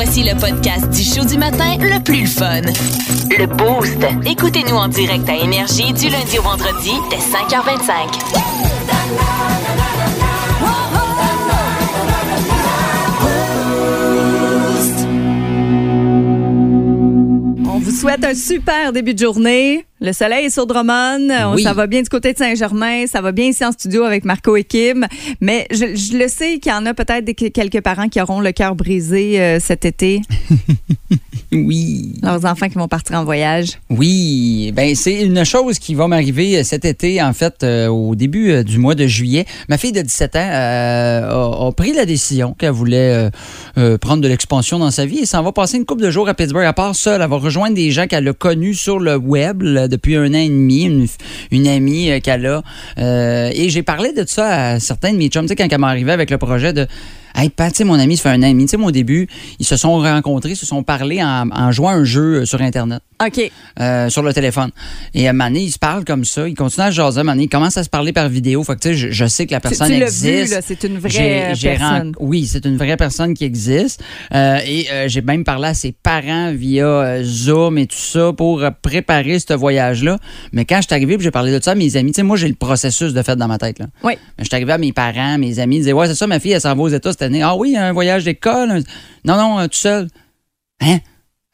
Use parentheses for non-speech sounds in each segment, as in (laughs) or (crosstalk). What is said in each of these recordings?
Voici le podcast du show du matin le plus fun. Le Boost. Écoutez-nous en direct à Énergie du lundi au vendredi dès 5h25. On vous souhaite un super début de journée. Le soleil est sur Drummond. On- Oui. Ça va bien du côté de Saint-Germain. Ça va bien ici en studio avec Marco et Kim. Mais je, je le sais qu'il y en a peut-être quelques parents qui auront le cœur brisé euh, cet été. (laughs) Oui. Leurs enfants qui vont partir en voyage. Oui, ben c'est une chose qui va m'arriver euh, cet été, en fait, euh, au début euh, du mois de juillet. Ma fille de 17 ans euh, a, a pris la décision qu'elle voulait prendre de l'expansion dans sa vie et s'en va passer une couple de jours à Pittsburgh. À part ça, elle va rejoindre des gens qu'elle a connus sur le web là, depuis un an et demi, une, une amie qu'elle a. Et j'ai parlé de ça à certains de mes chums, tu sais, quand elle m'est arrivée avec le projet de Hey, Pat, tu sais, mon ami, ça fait un et demi. Tu sais, moi, au début, ils se sont rencontrés, se sont parlé en, en jouant à un jeu euh, sur Internet. OK. euh, sur le téléphone. Et à donné, ils se parlent comme ça. Ils continuent à jaser. Donné, ils commencent à se parler par vidéo. Fait que, tu sais, je, je sais que la Tu, personne tu l'as existe. c'est une vraie euh, personne. Oui, c'est une vraie personne qui existe. Euh, et euh, j'ai même parlé à ses parents via euh, Zoom et tout ça pour euh, préparer ce voyage-là. Mais quand je suis arrivé, puis j'ai parlé de ça à mes amis, tu sais, moi, j'ai le processus de fait dans ma tête. Là. Oui. Je suis arrivé à mes parents, mes amis, ils disaient Ouais, c'est ça, ma fille, elle s'en va aux États cette année. Ah oui, un voyage d'école. un- Non, non, euh, tout seul. Hein?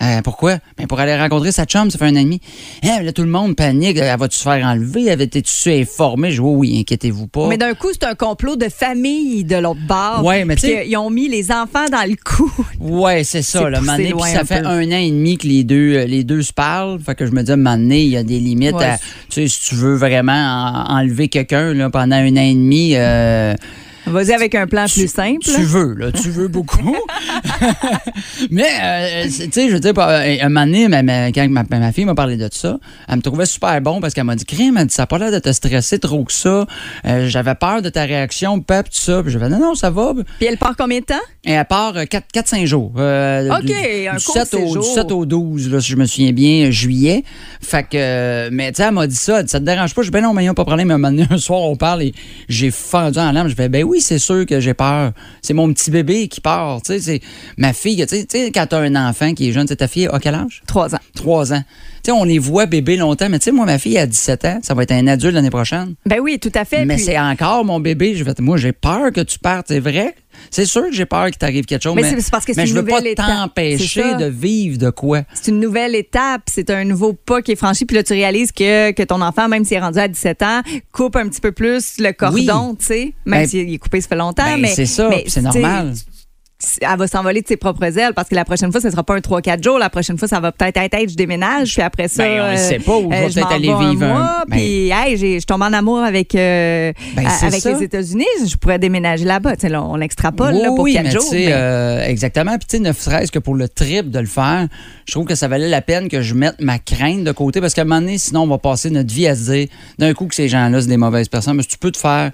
Euh, pourquoi? Ben pour aller rencontrer sa chum, ça fait un an et demi. Hein, là, tout le monde panique. Elle va-tu se faire enlever? Elle était-tu informée? Je dis, oui, oui, inquiétez-vous pas. Mais d'un coup, c'est un complot de famille de l'autre bord. Ouais, mais tu sais- Ils ont mis les enfants dans le coup. (laughs) Ouais, c'est ça. Là, loin ça fait peu. un an et demi que les deux, euh, les deux se parlent. Fait que je me dis, donné, il y a des limites. Ouais. à- tu sais, si tu veux vraiment en- enlever quelqu'un pendant un an et demi, euh, Vas-y avec un plan plus simple. Tu veux, là, tu veux beaucoup. (laughs) Mais, euh, tu sais, je veux dire, euh, un moment donné, ma- ma- quand ma, ma fille m'a parlé de ça, elle me trouvait super bon parce qu'elle m'a dit, crime, elle dit, ça n'a pas l'air de te stresser trop que ça. Euh, J'avais peur de ta réaction, pep, tout ça. Puis je fait, non, non, ça va. Puis elle part combien de temps? Et elle part 4-5 jours. Euh, OK, du, un du court 7 au, du 7 au 12, là, si je me souviens bien, juillet. Fait que, mais tu sais, elle m'a dit ça. Elle dit, ça te dérange pas? Je dis, ben non, mais il n'y a pas de problème. Un moment donné, un soir, on parle et j'ai fendu en larmes. Je fais, ben oui, c'est sûr que j'ai peur. C'est mon petit bébé qui part. Tu sais, c'est ma fille. Tu sais, quand tu as un enfant qui est jeune, ta fille a quel âge? Trois ans. Trois ans. Sais, on les voit bébé longtemps, mais tu sais, moi, ma fille a 17 ans. Ça va être un adulte l'année prochaine. Ben oui, tout à fait. Mais Puis- c'est encore mon bébé. Je vais, moi, j'ai peur que tu partes. C'est vrai. C'est sûr que j'ai peur qu'il t'arrive quelque chose. Mais Mais, c'est- parce que c'est mais une je veux pas nouvelle étape. t'empêcher de vivre de quoi. c'est une nouvelle étape, c'est un nouveau pas qui est franchi. Puis là, tu réalises que, que ton enfant, même s'il est rendu à 17 ans, coupe un petit peu plus le cordon, tu sais. Même Ben, s'il est coupé, ça fait longtemps. ben, mais c'est ça, c'est normal. Elle va s'envoler de ses propres ailes parce que la prochaine fois, ce sera pas un 3-4 jours. La prochaine fois, ça va peut-être être hey, je déménage. Puis après ça. Ben, on le euh, sait pas, ou je vais peut-être aller vivre un- mois, ben- Puis, hey, j'ai- je tombe en amour avec, euh, Ben, avec ça. les États-Unis. Je pourrais déménager là-bas. Là, on l'extrapole oui, là, pour oui, 4 mais jours. mais- euh, exactement. Puis ne serait-ce que pour le trip de le faire, je trouve que ça valait la peine que je mette ma crainte de côté parce qu'à un moment donné, sinon, on va passer notre vie à se dire d'un coup que ces gens-là, c'est des mauvaises personnes. Mais tu peux te faire.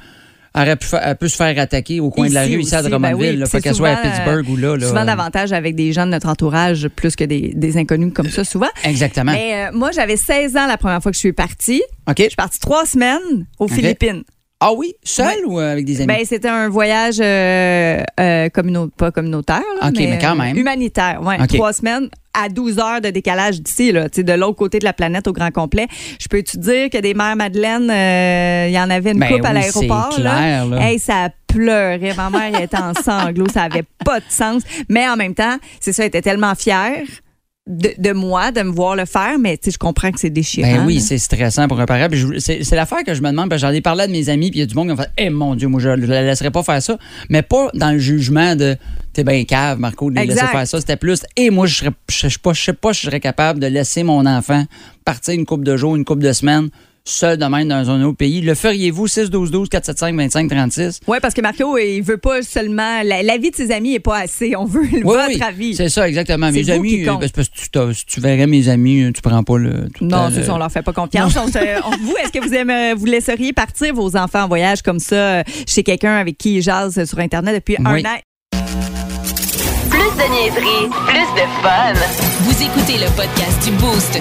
Elle, aurait pu fa- elle peut se faire attaquer au coin de la rue, ici à Drummondville. ben oui, faut qu'elle soit à Pittsburgh ou là. là. Souvent davantage avec des gens de notre entourage plus que des, des inconnus comme ça, souvent. Exactement. Mais euh, moi, j'avais 16 ans la première fois que je suis partie. OK. Je suis partie trois semaines aux. Philippines. Ah oui, seul Ouais. ou euh, avec des amis? Ben, c'était un voyage euh, euh, communo- pas communautaire, là, OK, mais quand même. humanitaire. OK. Trois semaines à 12 heures de décalage d'ici, là, de l'autre côté de la planète au grand complet. Je peux te dire que des mères Madeleine, euh, il y en avait une Ben coupe à l'aéroport. là? là. Hey, ça pleurait. Ma mère elle était en (laughs) sanglots. Ça avait pas de sens. Mais en même temps, c'est ça, elle était tellement fière de, de moi, de me voir le faire. Mais tu sais, je comprends que c'est déchirant. Ben oui, c'est stressant pour un parent. C'est l'affaire que je me demande, parce que j'en ai parlé à de mes amis, puis il y a du monde qui m'a fait Eh mon Dieu, moi, je ne la laisserais pas faire ça. Mais pas dans le jugement de T'es bien cave, Marco, de les laisser faire ça. C'était plus Et moi, je serais, je sais pas, je sais pas si je serais capable de laisser mon enfant partir une couple de jours, une couple de semaines, seul de même dans un autre pays. Le feriez-vous? 6 12 12 475 25 36 Oui, parce que Marco, il veut pas seulement. La, la vie de ses amis est pas assez. On veut Oui, votre oui, avis. C'est ça, exactement. Mes vous amis, qui euh, ben, c'est parce que tu, t'as- si tu verrais mes amis, euh, tu prends pas le. tout Non, c'est ça, on leur fait pas confiance. On se- on- vous, est-ce que vous, aimez, vous laisseriez partir vos enfants en voyage comme ça euh, chez quelqu'un avec qui ils jasent sur Internet depuis Oui. un an? Plus de niaiserie, plus de fun. Vous écoutez le podcast du Boost.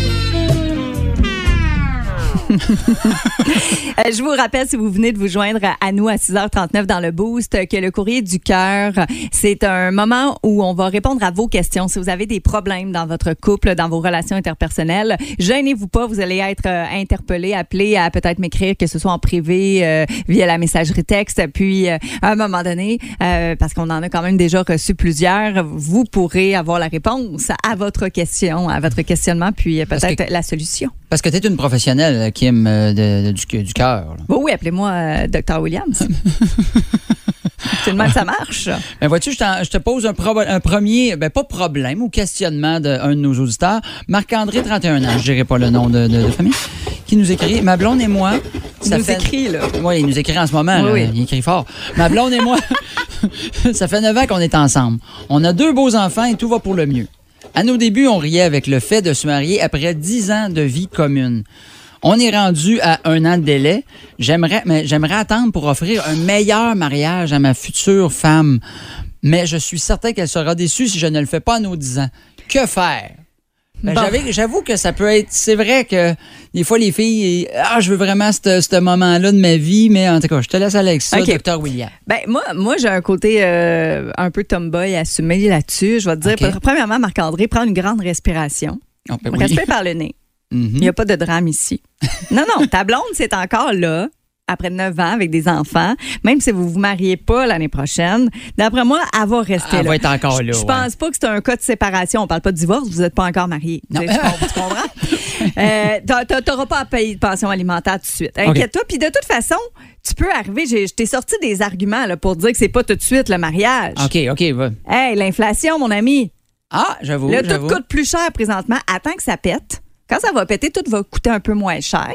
je vous rappelle, si vous venez de vous joindre à nous à 6h39 dans le Boost, que le courrier du cœur, c'est un moment où on va répondre à vos questions. Si vous avez des problèmes dans votre couple, dans vos relations interpersonnelles, gênez-vous pas, vous allez être euh, interpellé, appelé à peut-être m'écrire, que ce soit en privé, euh, via la messagerie texte. Puis, à un moment donné, parce qu'on en a quand même déjà reçu plusieurs, vous pourrez avoir la réponse à votre question, à votre questionnement, puis peut-être la solution. Parce que tu es une professionnelle, Kim, de, du, du cœur. oui, appelez-moi euh, Dr. Williams. (laughs) C'est le même ça marche. Ben vois-tu, je, te pose un, un, premier, ben pas problème ou questionnement d'un de, nos auditeurs. Marc-André, 31 ans, je dirais pas le nom de, famille, qui nous écrit Ma blonde et moi. Ça il nous écrit, là. Oui, il nous écrit en ce moment. Oui, Il écrit fort. Ma blonde et moi, (laughs) ça fait 9 ans qu'on est ensemble. On a deux beaux enfants et tout va pour le mieux. À nos débuts, on riait avec le fait de se marier après 10 ans de vie commune. On est rendu à un an de délai. J'aimerais, mais j'aimerais attendre pour offrir un meilleur mariage à ma future femme. Mais je suis certain qu'elle sera déçue si je ne le fais pas à nos 10 ans. Que faire? Ben, j'avoue que ça peut être. C'est vrai que des fois, les filles. Ah, je veux vraiment ce moment-là de ma vie, mais en tout cas, je te laisse aller avec ça, Dr. William. Ben, moi, moi j'ai un côté euh, un peu tomboy assumé là-dessus. Je vais te dire, premièrement, Marc-André, prends une grande respiration. Oh, ben Respire par le nez. (laughs) Mhm. Il n'y a pas de drame ici. non, non, ta blonde, c'est encore là après 9 ans avec des enfants, même si vous vous mariez pas l'année prochaine, d'après moi, elle va rester elle là. va être encore là. Je, pense pas que c'est un cas de séparation. On parle pas de divorce, vous n'êtes pas encore mariés. Tu, comprends? (laughs) euh, tu n'auras pas à payer de pension alimentaire tout de suite. Inquiète-toi. Puis de toute façon, tu peux arriver. Je t'ai sorti des arguments là, pour dire que c'est pas tout de suite le mariage. OK, OK. Va. Hey, l'inflation, mon ami. Ah, j'avoue. Le tout coûte plus cher présentement. Attends que ça pète. Quand ça va péter, tout va coûter un peu moins cher.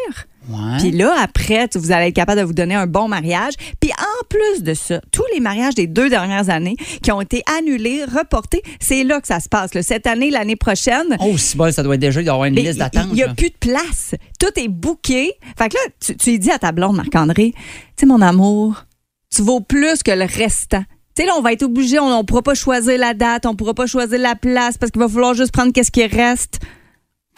Puis là, après, vous allez être capable de vous donner un bon mariage. Puis en plus de ça, tous les mariages des deux dernières années qui ont été annulés, reportés, c'est là que ça se passe. Cette année, l'année prochaine. Oh, si bon, ça doit être déjà, il y avoir une liste d'attente. Il n'y a plus de place. Tout est bouqué. Fait que là, tu, tu dis à ta blonde, Marc-André, tu sais, mon amour, tu vaux plus que le restant. Tu sais, là, on va être obligé, on ne pourra pas choisir la date, on ne pourra pas choisir la place parce qu'il va falloir juste prendre qu'est-ce qui reste.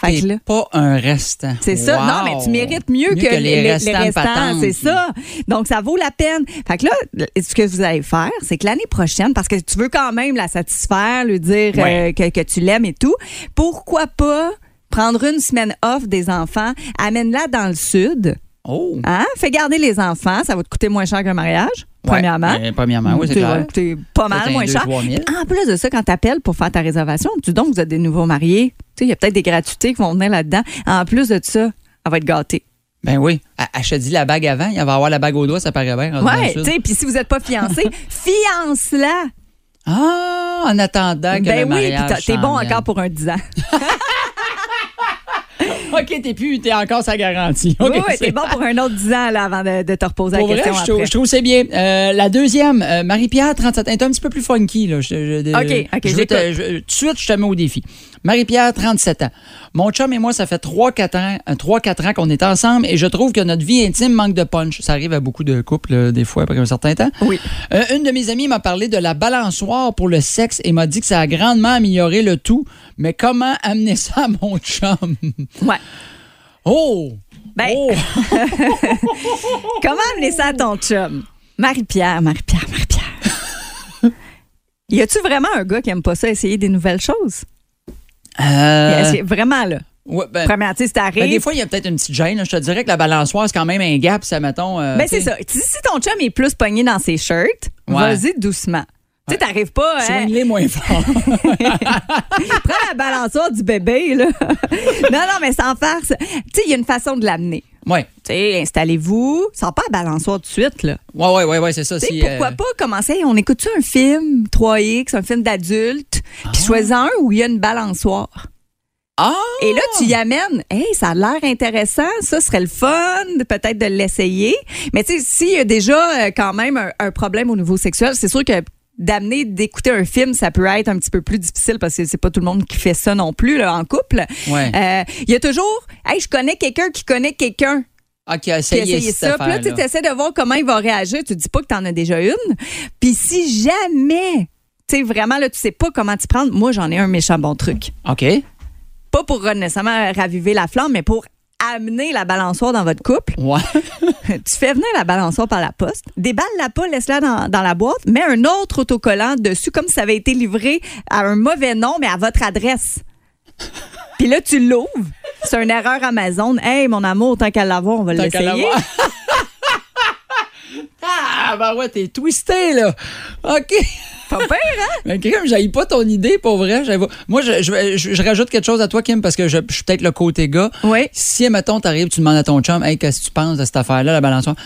Fait que pas un restant. C'est ça. Non, mais tu mérites mieux, que, les, restants. c'est ça. Donc, ça vaut la peine. Fait que là, ce que vous allez faire, c'est que l'année prochaine, parce que tu veux quand même la satisfaire, lui dire euh, que, que tu l'aimes et tout, pourquoi pas prendre une semaine off des enfants, amène-la dans le sud. Oh. Hein? Fais garder les enfants, ça va te coûter moins cher qu'un mariage. Premièrement. Euh, premièrement, oui, c'est clair. pas mal moins cher. En plus de ça, quand tu appelles pour faire ta réservation, tu donc vous êtes des nouveaux mariés. Il y a peut-être des gratuités qui vont venir là-dedans. En plus de ça, elle va être gâtée. Ben oui. Achète la bague avant. Il va avoir la bague au doigt, ça paraît bien. Oui, tu sais. Puis si vous n'êtes pas fiancé, (laughs) fiance-la. Ah, en attendant que ben le mariage. Ben oui, t'es bon encore pour un 10 ans. (laughs) OK, t'es plus, t'es encore sa garantie. oui, oui t'es bon pour un autre 10 ans là, avant de, te reposer la question. Vrai, je, je, trouve c'est bien. Euh, la deuxième, euh, Marie-Pierre, 37 ans, est un petit peu plus funky. Là. Je, OK, OK. tout de suite, je te mets au défi. Marie-Pierre, 37 ans. Mon chum et moi, ça fait 3-4 ans, 3-4 euh, ans qu'on est ensemble et je trouve que notre vie intime manque de punch. Ça arrive à beaucoup de couples, des fois, après un certain temps. Oui. une de mes amies m'a parlé de la balançoire pour le sexe et m'a dit que ça a grandement amélioré le tout. Mais comment amener ça à mon chum? Ouais. Oh! Ben, oh! (laughs) comment amener ça à ton chum? Marie-Pierre, Marie-Pierre, Marie-Pierre. (laughs) y a-tu vraiment un gars qui aime pas ça, essayer des nouvelles choses? Euh... Vraiment, là? Ouais, ben, Première, tu sais, ben, des fois, il y a peut-être une petite gêne. Je te dirais que la balançoire, c'est quand même un gap, ça, mettons. Euh, ben, c'est ça. Si ton chum est plus pogné dans ses shirts, vas-y doucement. Tu sais, t'arrives pas. Hein? les moins (laughs) fort. Prends la balançoire du bébé, là. (laughs) non, non, mais sans farce. Tu sais, il y a une façon de l'amener. Oui. Tu sais, installez-vous. Sans pas la balançoire tout de suite, là. Oui, oui, oui, ouais, c'est ça. Si, pourquoi euh, pas commencer? On écoute-tu un film 3X, un film d'adulte, puis ah. choisis un où il y a une balançoire? Ah! Et là, tu y amènes, hey, ça a l'air intéressant, ça serait le fun, peut-être de l'essayer. Mais tu sais, s'il y a déjà euh, quand même un, un, problème au niveau sexuel, c'est sûr que d'amener d'écouter un film, ça peut être un petit peu plus difficile parce que c'est pas tout le monde qui fait ça non plus là, en couple. Euh, il y a toujours, hey, je connais quelqu'un qui connaît quelqu'un. Ah, qui a essayé, ça. Puis là, tu essaies de voir comment il va réagir. Tu dis pas que tu en as déjà une. Puis si jamais, tu sais, vraiment, là, tu sais pas comment t'y prendre, moi, j'en ai un méchant bon truc. OK. Pas pour nécessairement raviver la flamme, mais pour amener la balançoire dans votre couple. Ouais. (laughs) tu fais venir la balançoire par la poste, déballe-la pas, laisse-la dans, dans la boîte, mets un autre autocollant dessus comme si ça avait été livré à un mauvais nom, mais à votre adresse. (laughs) Puis là, tu l'ouvres. C'est une erreur Amazon. Hey, mon amour, tant qu'à l'avoir, on va Tant qu'à l'essayer. l'avoir. (laughs) ah, ben ouais, t'es twisté, là. OK. Pas pire, hein? Mais Kim, j'aille pas ton idée, pour vrai. Moi, je, je, je- je rajoute quelque chose à toi, Kim, parce que je, suis peut-être le côté gars. Oui. Si, mettons, t'arrives, tu demandes à ton chum, hey, qu'est-ce que tu penses de cette affaire-là, la balançoire?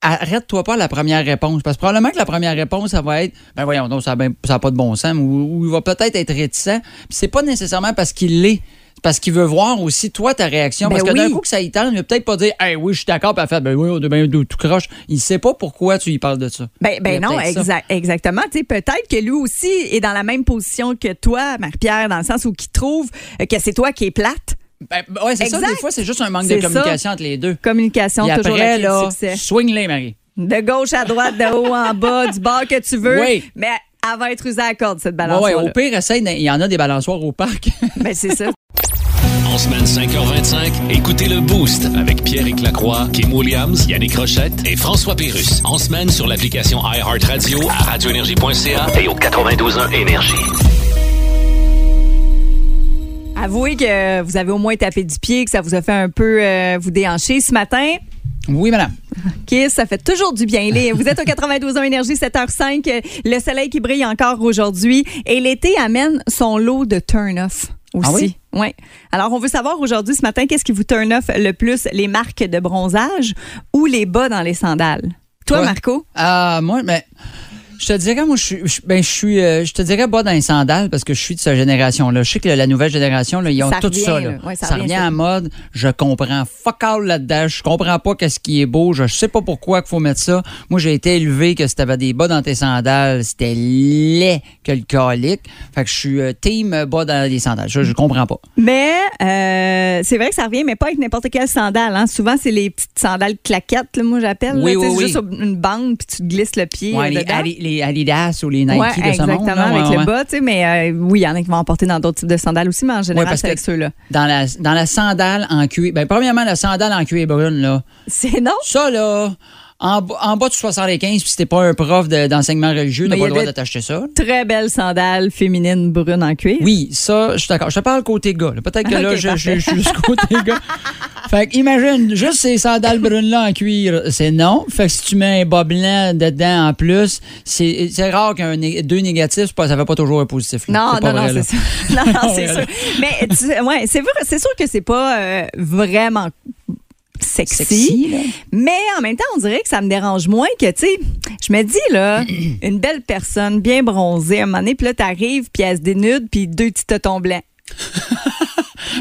Arrête-toi pas à la première réponse. Parce que probablement que la première réponse, ça va être, ben voyons, donc, ça n'a ben, pas de bon sens, ou, ou il va peut-être être réticent. Puis c'est pas nécessairement parce qu'il l'est. Parce qu'il veut voir aussi, toi, ta réaction. Ben parce que d'un oui. coup que ça y tente, il va peut-être pas dire, hey, oui, je suis d'accord, puis elle fait, ben oui, bien tout croche. Il sait pas pourquoi tu lui parles de ça. Ben, ben non, exa- exactement. Peut-être que lui aussi est dans la même position que toi, Marie-Pierre, dans le sens où qu'il trouve que c'est toi qui es plate. Ben, ouais, c'est ça, des fois, c'est juste un manque de ça. communication entre les deux. Communication, toujours après, là, swing-les, Marie. De gauche à droite, de haut en bas, du bord que tu veux. Oui. Mais elle va être usée à la corde, cette balançoire. ouais, au pire, essaye, il y en a des balançoires au parc. Ben, c'est ça. (laughs) En semaine 5h25, écoutez le Boost avec Pierre Lacroix, Kim Williams, Yannick Rochette et François Pérus. En semaine sur l'application iHeartRadio à radioénergie.ca et au 92.1 Énergie. Avouez que vous avez au moins tapé du pied, que ça vous a fait un peu euh, vous déhancher ce matin. oui, madame. Kiss, ça fait toujours du bien. Les- Vous êtes au 92 ans Énergie, 7h05. euh, Le soleil qui brille encore aujourd'hui. Et l'été amène son lot de turn-off aussi. Ah oui? Ouais. Alors, on veut savoir aujourd'hui, ce matin, qu'est-ce qui vous turn off le plus, les marques de bronzage ou les bas dans les sandales? Toi, Toi? Marco? Ah, moi, mais. Je te dirais, moi, je suis, je- ben, je suis, euh, je te dirais pas dans les sandales parce que je suis de cette génération-là. Je sais que la nouvelle génération, là, ils ont Ça tout revient, ça, là. Ouais, ça ça revient, en mode. Je comprends fuck all là-dedans. Je comprends pas qu'est-ce qui est beau. Je sais pas pourquoi qu'il faut mettre ça. Moi, j'ai été élevé que si t'avais des bas dans tes sandales, c'était laid que le calique. Fait que je suis euh, team bas dans les sandales. Je, je comprends pas. Mais euh, c'est vrai que ça revient, mais pas avec n'importe quelle sandale. Hein. Souvent, c'est les petites sandales claquettes, là, moi j'appelle. Oui, oui, oui. juste sur une bande, puis tu glisses le pied Ouais, euh, les, les Adidas ou les Nike Ouais, de ce monde. là, avec ouais, le bas, tu sais, mais euh, oui, il y en a qui vont en porter dans d'autres types de sandales aussi, mais en général, parce c'est que- avec ceux-là. Dans la, dans la sandale en cuir. Ben, premièrement, la sandale en cuir brune, là. C'est non? Ça, là, en, bas- en bas de 75, puis si t'es pas un prof de- d'enseignement religieux, t'as pas le droit de t'acheter ça. Très belles sandales féminines brunes en cuir. Oui, ça, je suis d'accord. Je te parle côté gars. Peut-être que (laughs) là, je, je, parfait. je suis juste côté gars. Fait que imagine, juste ces sandales brunes-là en cuir, c'est non. Fait que si tu mets un bas blanc dedans en plus, c'est rare qu'un deux négatifs, ça fait pas toujours un positif. là. Non, non, non, vrai, c'est ça. Non, non, (laughs) c'est sûr. Mais tu sais, ouais, c'est sûr que c'est pas euh, vraiment sexy, mais en même temps, on dirait que ça me dérange moins que, tu sais, je me dis, là, (clears throat) une belle personne bien bronzée, à un moment donné, puis là, t'arrives, puis elle se dénude, puis deux petits totons blancs. (laughs)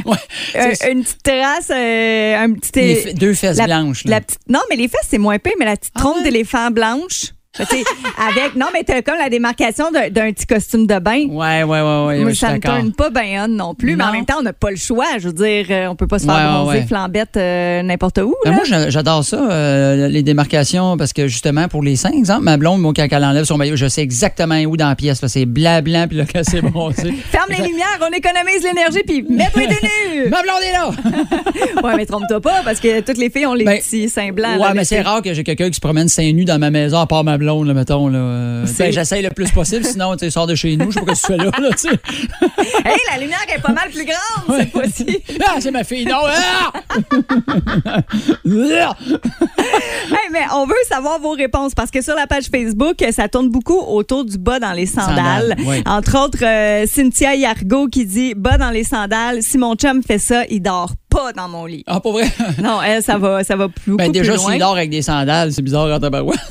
Ouais, Euh, une petite terrasse, euh, un petit... deux fesses la- blanches. là. La petite, non, mais les fesses, c'est moins pire, mais la petite Ah trompe ouais? d'éléphant blanche. Avec, non, mais t'as comme la démarcation d'un petit costume de bain. Ouais, ouais, ouais, ouais. Suis ça d'accord. tourne pas bien on non plus, mais en même temps, on n'a pas le choix. Je veux dire, euh, on peut pas se faire Ouais, bronzer ouais. flambette euh, n'importe où. Là. moi, j'a- j'adore ça, euh, les démarcations, parce que justement, pour les seins, exemple, ma blonde, moi, quand elle enlève son maillot, je sais exactement où dans la pièce. C'est blanc, puis là, quand c'est bronzé. (laughs) Ferme les lumières, on économise l'énergie, puis mets-toi des nus! (laughs) ma blonde est là! (laughs) ouais, mais trompe-toi pas, parce que toutes les filles ont les Ben, petits seins blancs. ouais, là, mais c'est rare que j'ai quelqu'un qui se promène seins nus dans ma maison, à part ma blonde, là, mettons. Là. Euh, ben, J'essaye le plus possible, sinon, tu sors de chez nous, je sais pas ce que tu fais là, là. (laughs) Hey, la lumière est pas mal plus grande cette fois-ci. (laughs) Ah, c'est ma fille, non! Ah! (laughs) Hey, mais on veut savoir vos réponses parce que sur la page Facebook, ça tourne beaucoup autour du bas dans les sandales. Sandales, oui. Entre autres, euh, Cynthia Yargo qui dit bas dans les sandales. Si mon chum fait ça, il dort pas dans mon lit. ah, pour vrai? (laughs) Non, elle, ça va, ça va beaucoup Ben, déjà, plus s'il dort avec des sandales, c'est bizarre en tabarouette. (laughs)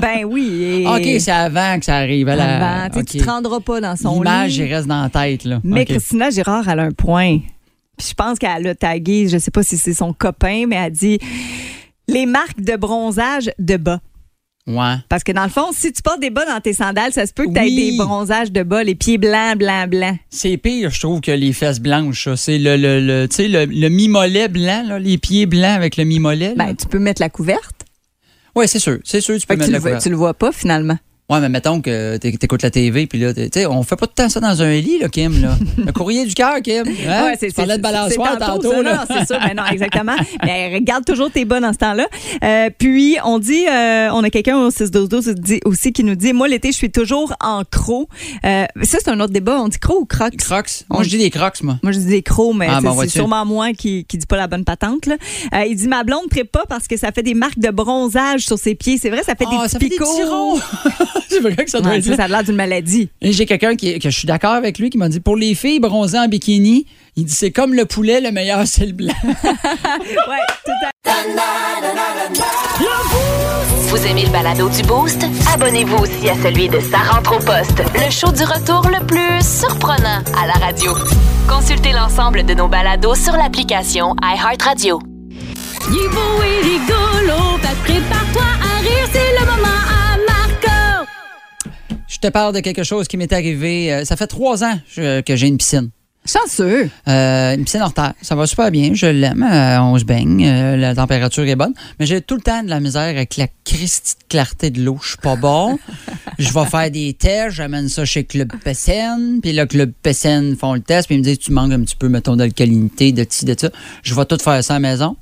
Ben oui. et- OK, c'est avant que ça arrive. Elle a- Avant, tu sais, tu te rendras pas dans son L'image, lit. il reste dans la tête, là. Mais. Christina Girard, elle a un point. Puis je pense qu'elle a tagué, je sais pas si c'est son copain, mais elle dit les marques de bronzage de bas. Ouais. Parce que dans le fond, si tu portes des bas dans tes sandales, ça se peut que tu aies Oui. des bronzages de bas, les pieds blancs, blancs, blancs. C'est pire, je trouve, que les fesses blanches. ça. C'est le, le, le, tu sais, le, le mi-mollet blanc, là, les pieds blancs avec le mi-mollet. là. Ben, tu peux mettre la couverte. ouais, c'est sûr. C'est sûr, tu peux Fait que mettre la le vois, couverte. tu le vois pas finalement. Ouais, mais mettons que tu écoutes la TV, puis là, tu sais, on fait pas tout le temps ça dans un lit, là, Kim. Là. (laughs) Le courrier du cœur, Kim. Hein? Ouais, c'est Tu parlais de balançoire tantôt. ça, là. non, c'est ça, mais non, exactement. (laughs) Mais regarde toujours tes bas dans ce temps-là. Euh, puis, on dit, euh, on a quelqu'un au 6-12-12 dit- aussi qui nous dit, moi, l'été, je suis toujours en croc. Euh, ça, c'est un autre débat. On dit croc ou crocs? Crocs. Moi, je dis des crocs, moi. Moi, je dis des crocs, mais Ah, c'est- bon, c'est sûrement moi qui, qui dis pas la bonne patente. Là. Euh, il dit ma blonde ne pas parce que ça fait des marques de bronzage sur ses pieds. C'est vrai, ça fait Ah, des ça petits fait des picots. (laughs) (laughs) c'est vrai que ça doit Ouais, être ça, ça. ça a l'air d'une maladie. Et j'ai quelqu'un qui, que je suis d'accord avec lui qui m'a dit pour les filles bronzées en bikini, il dit c'est comme le poulet, le meilleur c'est le blanc. (laughs) Ouais, tout à Vous aimez le balado du Boost? Abonnez-vous aussi à celui de Sa rentre au poste, le show du retour le plus surprenant à la radio. Consultez l'ensemble de nos balados sur l'application iHeartRadio. Il te parle de quelque chose qui m'est arrivé. euh, ça fait trois ans je- que j'ai une piscine. Chanceux. Euh, une piscine hors terre. Ça va super bien. Je l'aime. euh, on se baigne. euh, la température est bonne. Mais j'ai tout le temps de la misère avec la christie de clarté de l'eau. Je suis pas bon. je vais faire des tests. J'amène ça chez Club PSN. Puis là, Club PSN font le test. Puis ils me disent, tu manques un petit peu, mettons, d'alcalinité, de ci, de ça. Je vais tout faire ça à la maison.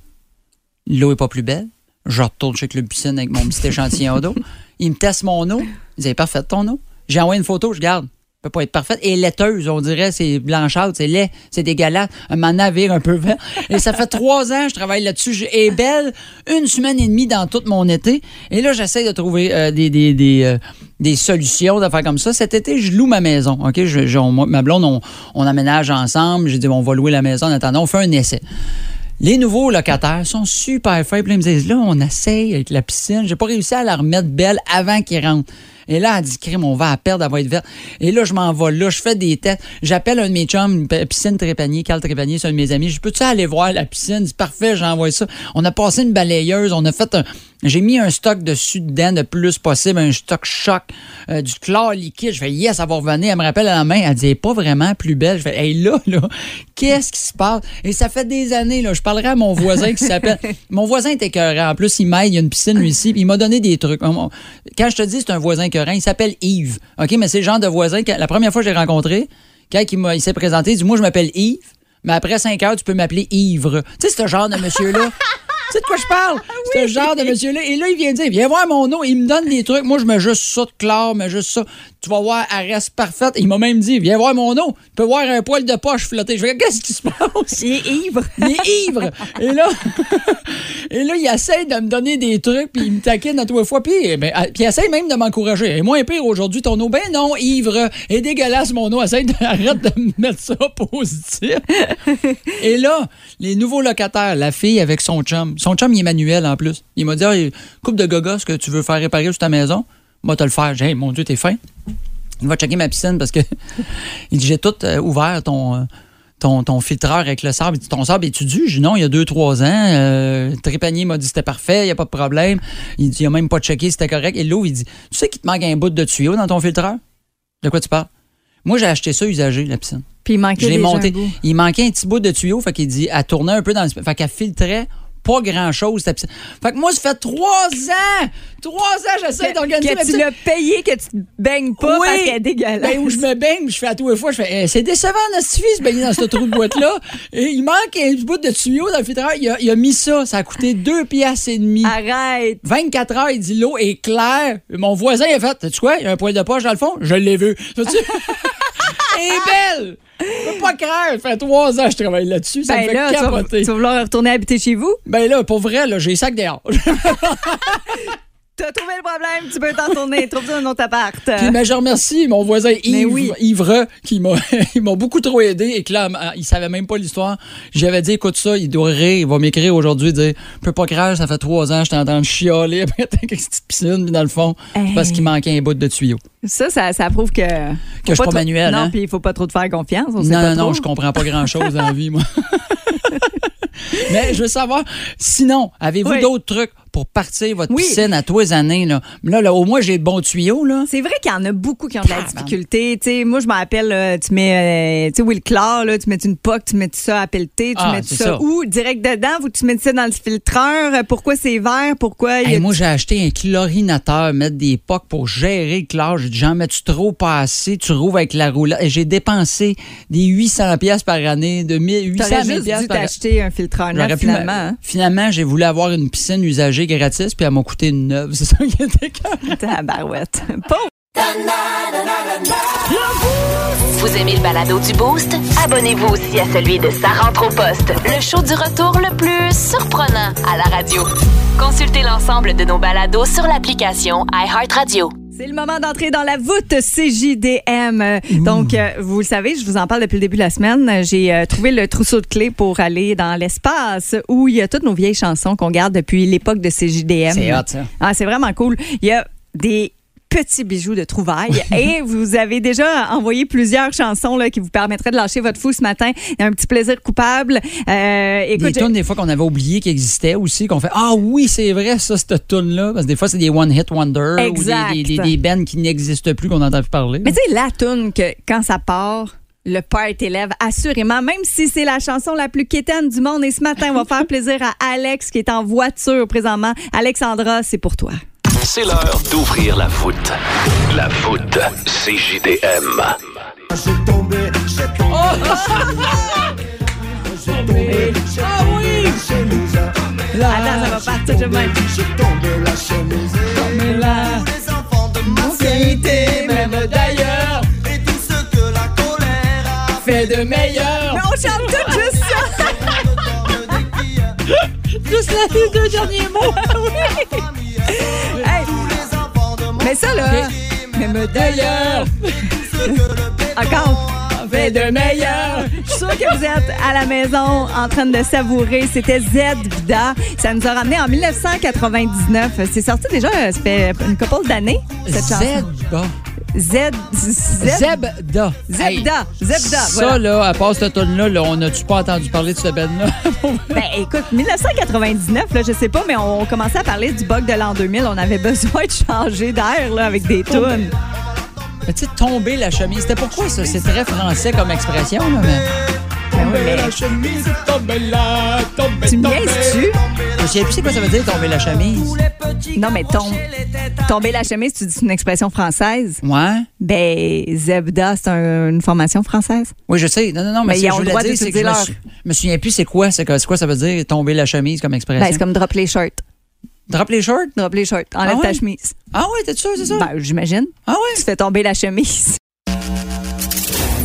L'eau est pas plus belle. Je retourne chez Club Piscine avec mon petit échantillon d'eau. Ils me testent mon eau. Ils disent, parfaite ton eau. J'ai envoyé une photo, je garde. peut pas être parfaite. Et laiteuse, on dirait, c'est blanchâtre, c'est laid, c'est dégueulasse. Un navire un peu vert. Et ça fait trois ans, je travaille là-dessus. Et belle, une semaine et demie dans tout mon été. Et là, j'essaie de trouver euh, des, des, des, euh, solutions d'affaires comme ça. Cet été, je loue ma maison. OK? Ma blonde, on, on aménage ensemble. J'ai dit, on va louer la maison en attendant. On fait un essai. Les nouveaux locataires sont super là, ils me disent, là, on essaye avec la piscine. J'ai pas réussi à la remettre belle avant qu'ils rentrent. Et là, elle dit, crime, on va à perdre, elle va être verte. Et là, je m'en vais là, je fais des tests. J'appelle un de mes chums, piscine Trépanier, Carl Trépanier, c'est un de mes amis. Je peux-tu aller voir la piscine? C'est parfait, j'envoie ça. On a passé une balayeuse, on a fait un. J'ai mis un stock dessus dedans le plus possible, un stock choc, euh, du chlore liquide. Je fais, yes, ça va revenir. Elle me rappelle à la main, elle dit, elle pas vraiment plus belle. Je fais, hey, là, là, qu'est-ce qui se passe? Et ça fait des années, là, je parlerai à mon voisin qui s'appelle. (laughs) mon voisin est écœurant. En plus, il m'aide, il y a une piscine, lui, ici, puis il m'a donné des trucs. Quand je te dis, c'est un voisin écœurant, il s'appelle Yves. OK, mais c'est le genre de voisin que la première fois que j'ai rencontré, quand il, m'a- il s'est présenté, il dit, moi, je m'appelle Yves, mais après 5 heures, tu peux m'appeler Ivre. Tu sais, ce genre de monsieur-là. (laughs) Tu sais de quoi je parle? C'est un genre de monsieur-là. Et là, il vient dire, viens voir mon eau. Il me donne des trucs. Moi, je mets juste ça de chlore, mais juste ça. Tu vas voir, elle reste parfaite. Il m'a même dit, viens voir mon eau. Tu peux voir un poil de poche flotter. Je fais, qu'est-ce qui se passe? Il est ivre. Il est ivre. Et là, (laughs) et là, il essaie de me donner des trucs, puis il me taquine à trois fois. Puis, eh ben, ah, puis il essaie même de m'encourager. Et moins pire aujourd'hui, ton eau. Ben non, ivre. Et dégueulasse, mon eau. Essaye de, (laughs) arrête de me mettre ça positif. (laughs) Et là, les nouveaux locataires, la fille avec son chum. Son chum, il est manuel en plus. Il m'a dit, Hey, coupe de gogos que tu veux faire réparer sur ta maison. Moi, te le faire. J'ai Hey, mon Dieu, t'es fin. Il va checker ma piscine parce que il (laughs) dit, j'ai tout euh, ouvert ton, euh, ton, ton filtreur avec le sable. Il dit, ton sable est-tu dû? Dit, non, il y a deux, trois ans. Euh, Trépanier m'a dit, c'était parfait, il n'y a pas de problème. Il dit, il n'a même pas checké, si c'était correct. Et l'eau, il dit, tu sais qu'il te manque un bout de tuyau dans ton filtreur? De quoi tu parles? Moi, j'ai acheté ça usagé, la piscine. Puis il manquait Je un monté. bout. Il manquait un petit bout de tuyau, fait qu'il dit, elle tournait un peu dans le. Fait qu'elle filtrait pas grand-chose. Fait que moi, ça fait trois ans! Trois ans, j'essaie d'organiser ma Que tu l'as payé, que tu te baignes pas Oui. parce qu'elle est dégueulasse. Ben, où je me baigne, je fais à tous les fois, je fais, Eh, c'est décevant, notre fille, se baigner dans ce trou de boîte-là. Et il manque un bout de tuyau dans le filtreur. Il a, il a mis ça. Ça a coûté deux piastres et demi. Arrête. 24 heures, il dit l'eau est claire. Mon voisin il a fait, tu quoi, il y a un poil de poche dans le fond? Je l'ai vu. (laughs) Est belle! Je peux pas croire, ça fait trois ans que je travaille là-dessus. Ça me Ben fait là, tu vas, capoter. tu vas vouloir retourner habiter chez vous? Ben là, pour vrai, là, j'ai sac dehors. (laughs) T'as trouvé le problème, tu peux t'en tourner. Trouve-toi un autre appart. Puis, ben, je remercie mon voisin Yves, oui. Ivre, (laughs) qui m'a beaucoup trop aidé et que là, il savait même pas l'histoire. J'avais dit, écoute ça, il doit rire, il va m'écrire aujourd'hui, dire, je peux pas croire, ça fait trois ans, train de chialer (laughs) après cette petite piscine, puis dans le fond, Hey. parce qu'il manquait un bout de tuyau. Ça, ça, ça prouve que. Que je suis pas manuel, Non, hein? puis il faut pas trop te faire confiance. On sait Non, pas non, non, je comprends pas grand-chose dans la vie, moi. (laughs) Mais je veux savoir, sinon, avez-vous Oui. d'autres trucs? Pour partir votre Oui. piscine à tous les années. Là, là, là, au moins, j'ai de bons tuyaux. Là. C'est vrai qu'il y en a beaucoup qui ont de la difficulté. Moi, je me rappelle, euh, tu mets, euh, tu sais, Will là, tu mets une poque, tu mets ça à pelleter, tu Ah, mets ça, ça. où? Direct dedans, ou tu mets ça dans le filtreur? Pourquoi c'est vert? Pourquoi il y a Hey, moi, j'ai acheté un chlorinateur, mettre des pocs pour gérer le chlore. J'ai dit, j'en mets-tu trop pas assez? Tu rouvres avec la roulette. Et j'ai dépensé des 800 pièces par année, de 1000 800 T'aurais 000 juste piastres dû par t'acheter un filtreur neuf, pu finalement. hein? Finalement, j'ai voulu avoir une piscine usagée gratis, puis elle m'a coûté une neuve. (laughs) C'est ça qui était quand Tabarouette. Pauvre. Vous aimez le balado du Boost? Abonnez-vous aussi à celui de Sa rentre au poste, le show du retour le plus surprenant à la radio. Consultez l'ensemble de nos balados sur l'application iHeartRadio. C'est le moment d'entrer dans la voûte CJDM. Donc, euh, vous le savez, je vous en parle depuis le début de la semaine. J'ai euh, trouvé le trousseau de clés pour aller dans l'espace où il y a toutes nos vieilles chansons qu'on garde depuis l'époque de CJDM. C'est hot, ça. Ah, c'est vraiment cool. Il y a des petits bijoux de trouvailles et vous avez déjà envoyé plusieurs chansons là, qui vous permettraient de lâcher votre fou ce matin. Il y a un petit plaisir coupable. Euh, Des écoute, tunes, des fois, qu'on avait oublié qu'ils existaient aussi, qu'on fait Ah oui, c'est vrai, ça, cette tune-là. Parce que des fois, c'est des one-hit wonder Exact. ou des, des, des, des bands qui n'existent plus qu'on n'entend plus parler. Mais tu sais, la tune que quand ça part, le party lève assurément, même si c'est la chanson la plus quétaine du monde. Et ce matin, on va faire (laughs) plaisir à Alex qui est en voiture présentement. Alexandra, c'est pour toi. C'est l'heure d'ouvrir la voûte. La voûte CJDM. Attends, ça va partir de même. même d'ailleurs, fait de meilleur. Mais on chante tout (laughs) juste ça. Juste les deux derniers mots. (laughs) Mais ça, là, Même d'ailleurs, encore. fait de meilleur. Je suis sûre que vous êtes à la maison en train de savourer. C'était Z Vida. Ça nous a ramené en 1999. C'est sorti déjà, ça fait une couple d'années, cette chanson. Zebda. Z. Z. Zebda. Hey, Zebda. Zebda. Ça, voilà. là, à part cette tune-là, là, on n'a-tu pas entendu parler de cette band-là? (laughs) Ben, écoute, 1999, là, je sais pas, mais on commençait à parler du bug de l'an 2000. On avait (laughs) besoin de changer d'air là, avec des tunes. Mais tu sais, tomber la chemise, c'était pourquoi ça? C'est très français comme expression, là, mais... Ben oui, mais chemise, tomber là, tomber, tu me niaises-tu? Je sais plus c'est quoi ça veut dire, tomber la chemise. Non, mais tom- tomber la chemise, tu dis c'est une expression française? Ouais. Ben, Zebda, c'est un- une formation française. Oui, je sais. Non, non, non, mais, Mais ce ils que ont je le voulais droit dire, c'est que je d'utiliser me, leur- sou- me souviens plus c'est quoi, c'est que- c'est quoi ça veut dire, tomber la chemise comme expression? Ben, c'est comme drop les shirts. Drop les shorts? Drop les shirts. Enlève Ah ta chemise. Ah ouais, t'es sûr, c'est ça? Ben, j'imagine. ah Tu ouais? fais tomber la chemise.